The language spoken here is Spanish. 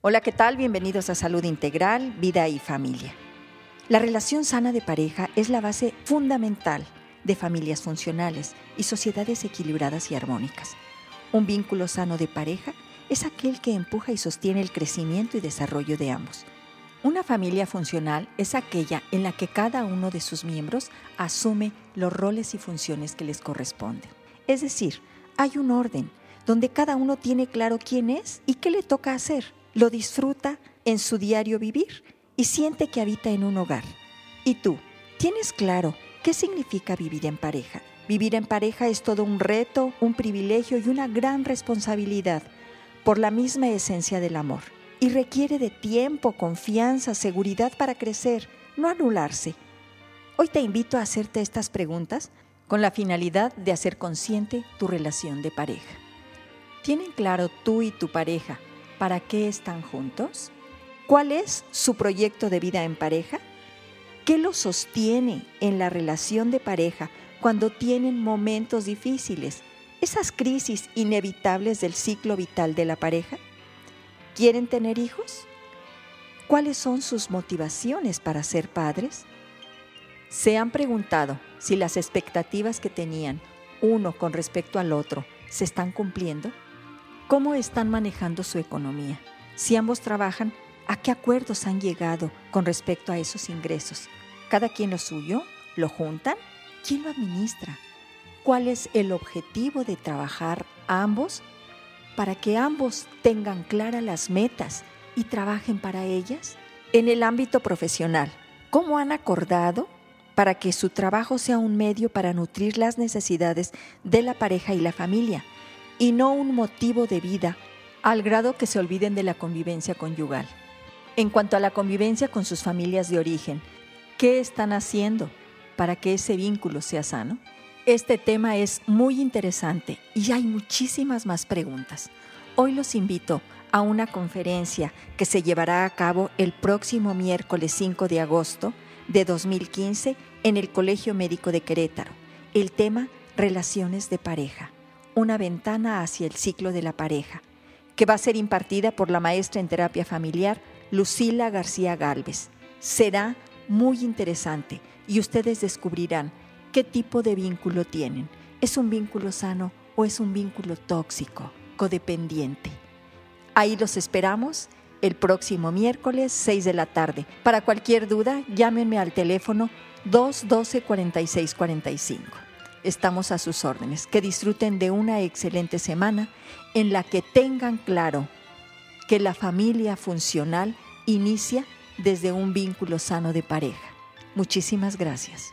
Hola, ¿qué tal? Bienvenidos a Salud Integral, Vida y Familia. La relación sana de pareja es la base fundamental de familias funcionales y sociedades equilibradas y armónicas. Un vínculo sano de pareja es aquel que empuja y sostiene el crecimiento y desarrollo de ambos. Una familia funcional es aquella en la que cada uno de sus miembros asume los roles y funciones que les corresponden. Es decir, hay un orden donde cada uno tiene claro quién es y qué le toca hacer. Lo disfruta en su diario vivir y siente que habita en un hogar. ¿Y tú? ¿Tienes claro qué significa vivir en pareja? Vivir en pareja es todo un reto, un privilegio y una gran responsabilidad por la misma esencia del amor y requiere de tiempo, confianza, seguridad para crecer, no anularse. Hoy te invito a hacerte estas preguntas con la finalidad de hacer consciente tu relación de pareja. ¿Tienen claro tú y tu pareja para qué están juntos? ¿Cuál es su proyecto de vida en pareja? ¿Qué los sostiene en la relación de pareja cuando tienen momentos difíciles, esas crisis inevitables del ciclo vital de la pareja? ¿Quieren tener hijos? ¿Cuáles son sus motivaciones para ser padres? ¿Se han preguntado si las expectativas que tenían uno con respecto al otro se están cumpliendo? ¿Cómo están manejando su economía? Si ambos trabajan, ¿a qué acuerdos han llegado con respecto a esos ingresos? ¿Cada quien lo suyo? ¿Lo juntan? ¿Quién lo administra? ¿Cuál es el objetivo de trabajar ambos para que ambos tengan claras las metas y trabajen para ellas? En el ámbito profesional, ¿cómo han acordado para que su trabajo sea un medio para nutrir las necesidades de la pareja y la familia y no un motivo de vida al grado que se olviden de la convivencia conyugal? En cuanto a la convivencia con sus familias de origen, ¿qué están haciendo para que ese vínculo sea sano? Este tema es muy interesante y hay muchísimas más preguntas. Hoy los invito a una conferencia que se llevará a cabo el próximo miércoles 5 de agosto de 2015 en el Colegio Médico de Querétaro. El tema Relaciones de pareja, una ventana hacia el ciclo de la pareja, que va a ser impartida por la maestra en terapia familiar Lucila García Galvez. Será muy interesante y ustedes descubrirán qué tipo de vínculo tienen. ¿Es un vínculo sano o es un vínculo tóxico, codependiente? Ahí los esperamos el próximo miércoles 6 de la tarde. Para cualquier duda, llámenme al teléfono 212 4645. Estamos a sus órdenes. Que disfruten de una excelente semana en la que tengan claro que la familia funcional inicia desde un vínculo sano de pareja. Muchísimas gracias.